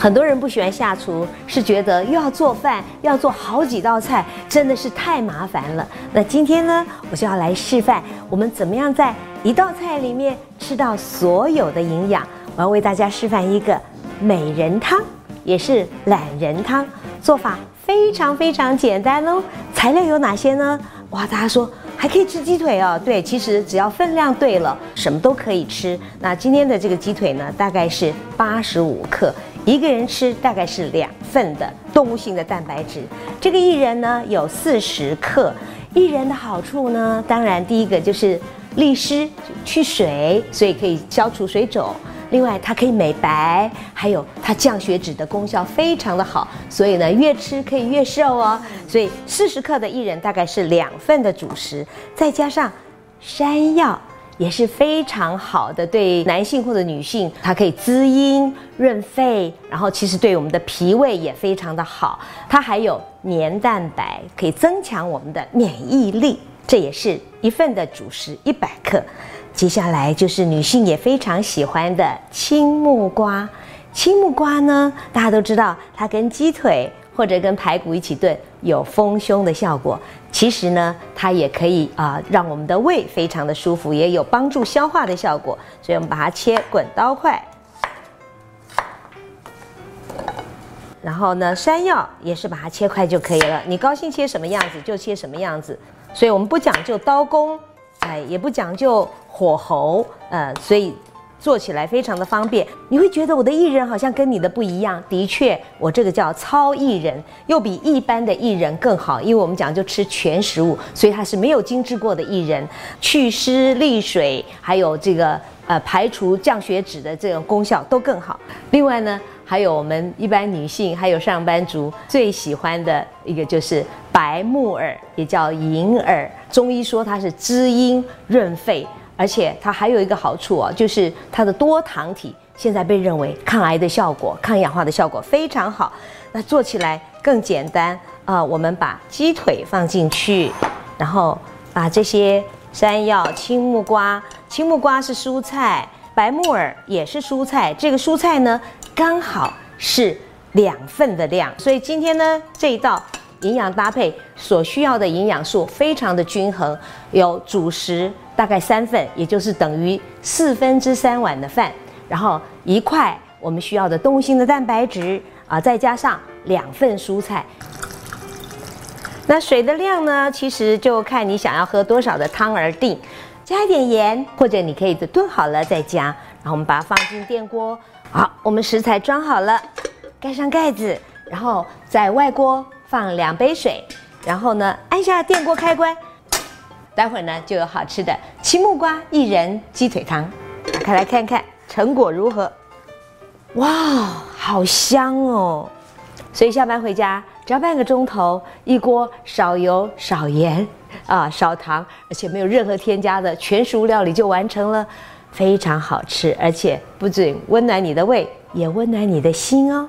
很多人不喜欢下厨，是觉得又要做饭，要做好几道菜，真的是太麻烦了。那今天呢，我就要来示范我们怎么样在一道菜里面吃到所有的营养。我要为大家示范一个美人汤，也是懒人汤，做法非常非常简单哦。材料有哪些呢？哇，大家说还可以吃鸡腿哦。对，其实只要分量对了，什么都可以吃。那今天的这个鸡腿呢，大概是八十五克。一个人吃大概是两份的动物性的蛋白质，这个薏仁呢有四十克。薏仁的好处呢，当然第一个就是利湿去水，所以可以消除水肿。另外它可以美白，还有它降血脂的功效非常的好，所以呢越吃可以越瘦哦。所以四十克的薏仁大概是两份的主食，再加上山药。也是非常好的，对男性或者女性，它可以滋阴润肺，然后其实对我们的脾胃也非常的好。它还有黏蛋白，可以增强我们的免疫力，这也是一份的主食一百克。接下来就是女性也非常喜欢的青木瓜。青木瓜呢，大家都知道，它跟鸡腿。或者跟排骨一起炖，有丰胸的效果。其实呢，它也可以啊，让我们的胃非常的舒服，也有帮助消化的效果。所以我们把它切滚刀块。然后呢，山药也是把它切块就可以了。你高兴切什么样子就切什么样子。所以我们不讲究刀工，哎，也不讲究火候，呃，所以。做起来非常的方便，你会觉得我的薏仁好像跟你的不一样。的确，我这个叫糙薏仁，又比一般的薏仁更好，因为我们讲究吃全食物，所以它是没有精制过的薏仁，祛湿利水，还有这个呃排除降血脂的这种功效都更好。另外呢，还有我们一般女性还有上班族最喜欢的一个就是白木耳，也叫银耳，中医说它是滋阴润肺。而且它还有一个好处哦，就是它的多糖体现在被认为抗癌的效果、抗氧化的效果非常好。那做起来更简单啊，我们把鸡腿放进去，然后把这些山药、青木瓜，青木瓜是蔬菜，白木耳也是蔬菜，这个蔬菜呢刚好是两份的量，所以今天呢这一道。营养搭配所需要的营养素非常的均衡，有主食大概三份，也就是等于四分之三碗的饭，然后一块我们需要的动物性的蛋白质啊，再加上两份蔬菜。那水的量呢，其实就看你想要喝多少的汤而定，加一点盐，或者你可以炖好了再加。然后我们把它放进电锅，好，我们食材装好了，盖上盖子，然后在外锅。放两杯水，然后呢，按下电锅开关，待会儿呢就有好吃的青木瓜薏仁鸡腿汤。打开来看看成果如何？哇，好香哦！所以下班回家只要半个钟头，一锅少油少盐啊少糖，而且没有任何添加的全熟料理就完成了，非常好吃，而且不仅温暖你的胃，也温暖你的心哦。